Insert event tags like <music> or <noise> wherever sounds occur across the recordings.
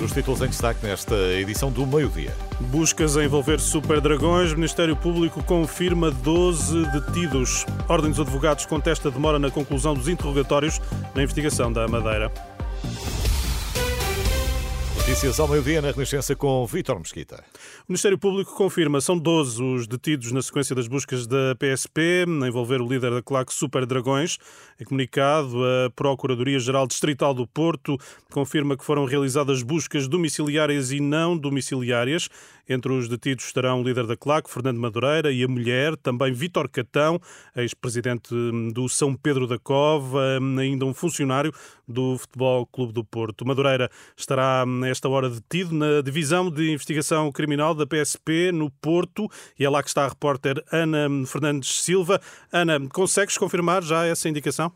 Os títulos em destaque nesta edição do meio-dia. Buscas a envolver super dragões. Ministério Público confirma 12 detidos. Ordem dos Advogados contesta demora na conclusão dos interrogatórios na investigação da Madeira. Notícias ao meio-dia na Renascença com Vítor Mesquita. O Ministério Público confirma são 12 os detidos na sequência das buscas da PSP a envolver o líder da claque Super Dragões. Em comunicado, a Procuradoria-Geral Distrital do Porto confirma que foram realizadas buscas domiciliárias e não domiciliárias. Entre os detidos estarão o líder da claque, Fernando Madureira, e a mulher, também Vítor Catão, ex-presidente do São Pedro da Cova, ainda um funcionário do Futebol Clube do Porto. Madureira estará esta hora detido na Divisão de Investigação Criminal da PSP no Porto e é lá que está a repórter Ana Fernandes Silva. Ana, consegues confirmar já essa indicação?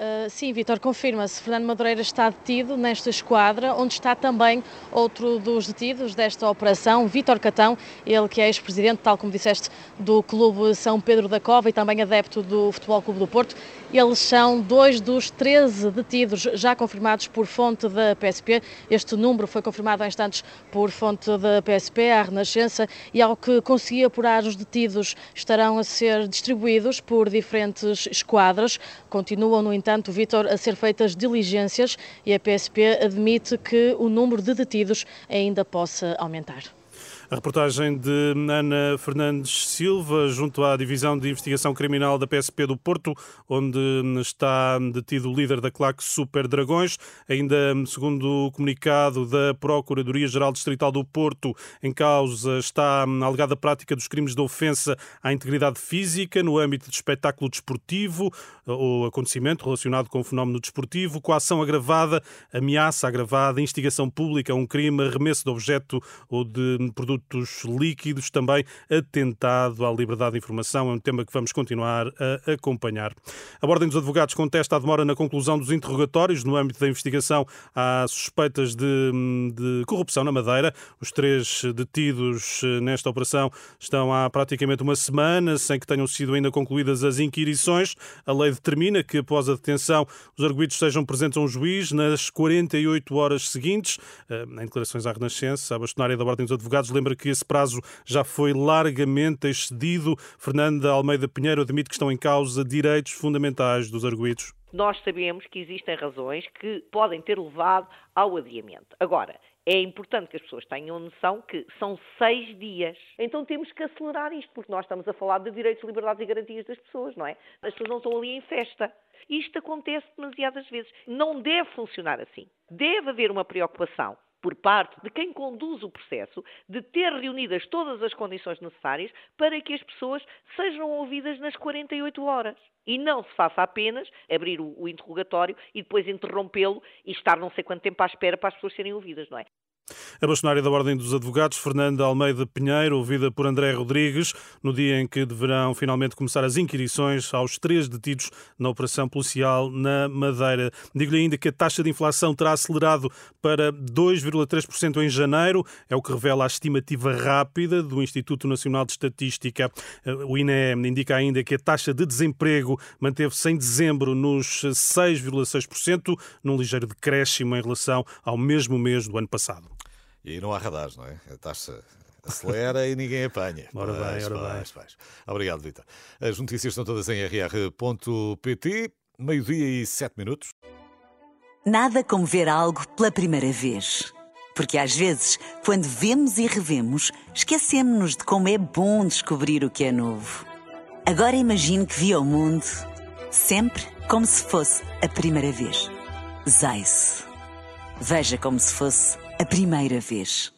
Uh, sim, Vitor, confirma-se. Fernando Madureira está detido nesta esquadra, onde está também outro dos detidos desta operação, Vítor Catão, ele que é ex-presidente, tal como disseste, do Clube São Pedro da Cova e também adepto do Futebol Clube do Porto. Eles são dois dos 13 detidos já confirmados por fonte da PSP. Este número foi confirmado há instantes por fonte da PSP, à Renascença, e ao que consegui apurar, os detidos estarão a ser distribuídos por diferentes esquadras. Continuam, no entanto, Vítor, a ser feitas diligências e a PSP admite que o número de detidos ainda possa aumentar. A reportagem de Ana Fernandes Silva, junto à Divisão de Investigação Criminal da PSP do Porto, onde está detido o líder da claque Super Dragões. Ainda segundo o comunicado da Procuradoria-Geral Distrital do Porto, em causa está a alegada prática dos crimes de ofensa à integridade física no âmbito de espetáculo desportivo ou acontecimento relacionado com o fenómeno desportivo, coação agravada, ameaça agravada, instigação pública a um crime, arremesso de objeto ou de produto produtos líquidos, também atentado à liberdade de informação. É um tema que vamos continuar a acompanhar. A Ordem dos Advogados contesta a demora na conclusão dos interrogatórios no âmbito da investigação há suspeitas de, de corrupção na Madeira. Os três detidos eh, nesta operação estão há praticamente uma semana sem que tenham sido ainda concluídas as inquirições. A lei determina que, após a detenção, os arguídos sejam presentes a um juiz nas 48 horas seguintes. Eh, em declarações à Renascença, a bastonária da Ordem dos Advogados lembra que esse prazo já foi largamente excedido. Fernanda Almeida Pinheiro admite que estão em causa direitos fundamentais dos arguídos. Nós sabemos que existem razões que podem ter levado ao adiamento. Agora, é importante que as pessoas tenham noção que são seis dias. Então temos que acelerar isto, porque nós estamos a falar de direitos, liberdades e garantias das pessoas, não é? As pessoas não estão ali em festa. Isto acontece demasiadas vezes. Não deve funcionar assim. Deve haver uma preocupação por parte de quem conduz o processo de ter reunidas todas as condições necessárias para que as pessoas sejam ouvidas nas 48 horas. E não se faça apenas abrir o, o interrogatório e depois interrompê-lo e estar não sei quanto tempo à espera para as pessoas serem ouvidas, não é? A bastonária da Ordem dos Advogados, Fernanda Almeida Pinheiro, ouvida por André Rodrigues, no dia em que deverão finalmente começar as inquirições aos três detidos na operação policial na Madeira. Digo-lhe ainda que a taxa de inflação terá acelerado para 2,3% em janeiro, é o que revela a estimativa rápida do Instituto Nacional de Estatística. O INE indica ainda que a taxa de desemprego manteve-se em dezembro nos 6,6%, num ligeiro decréscimo em relação ao mesmo mês do ano passado. E aí não há radares, não é? A taxa acelera e ninguém apanha. <laughs> Ora bem, ora bem. Obrigado, Vitor. As notícias estão todas em rr.pt, meio-dia e sete minutos. Nada como ver algo pela primeira vez. Porque às vezes, quando vemos e revemos, esquecemos-nos de como é bom descobrir o que é novo. Agora imagine que viu o mundo sempre como se fosse a primeira vez. Zais. Veja como se fosse a primeira vez.